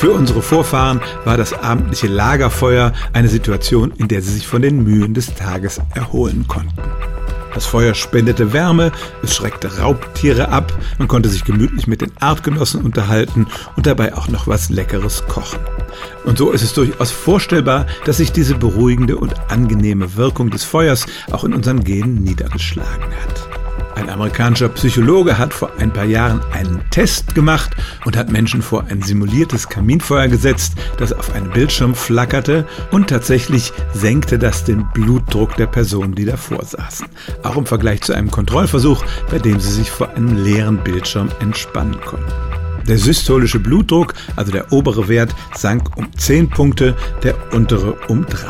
Für unsere Vorfahren war das abendliche Lagerfeuer eine Situation, in der sie sich von den Mühen des Tages erholen konnten. Das Feuer spendete Wärme, es schreckte Raubtiere ab, man konnte sich gemütlich mit den Artgenossen unterhalten und dabei auch noch was Leckeres kochen. Und so ist es durchaus vorstellbar, dass sich diese beruhigende und angenehme Wirkung des Feuers auch in unseren Genen niedergeschlagen hat. Ein amerikanischer Psychologe hat vor ein paar Jahren einen Test gemacht und hat Menschen vor ein simuliertes Kaminfeuer gesetzt, das auf einem Bildschirm flackerte und tatsächlich senkte das den Blutdruck der Personen, die davor saßen. Auch im Vergleich zu einem Kontrollversuch, bei dem sie sich vor einem leeren Bildschirm entspannen konnten. Der systolische Blutdruck, also der obere Wert, sank um 10 Punkte, der untere um 3.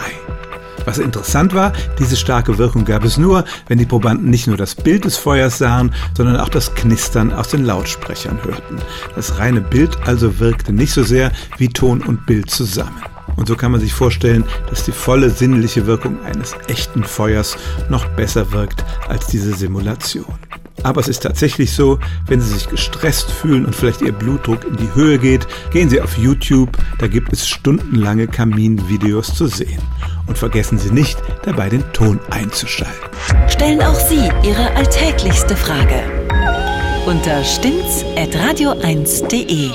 Was interessant war, diese starke Wirkung gab es nur, wenn die Probanden nicht nur das Bild des Feuers sahen, sondern auch das Knistern aus den Lautsprechern hörten. Das reine Bild also wirkte nicht so sehr wie Ton und Bild zusammen. Und so kann man sich vorstellen, dass die volle sinnliche Wirkung eines echten Feuers noch besser wirkt als diese Simulation. Aber es ist tatsächlich so, wenn Sie sich gestresst fühlen und vielleicht Ihr Blutdruck in die Höhe geht, gehen Sie auf YouTube, da gibt es stundenlange Kaminvideos zu sehen. Und vergessen Sie nicht, dabei den Ton einzuschalten. Stellen auch Sie Ihre alltäglichste Frage unter stimmtz.radio1.de.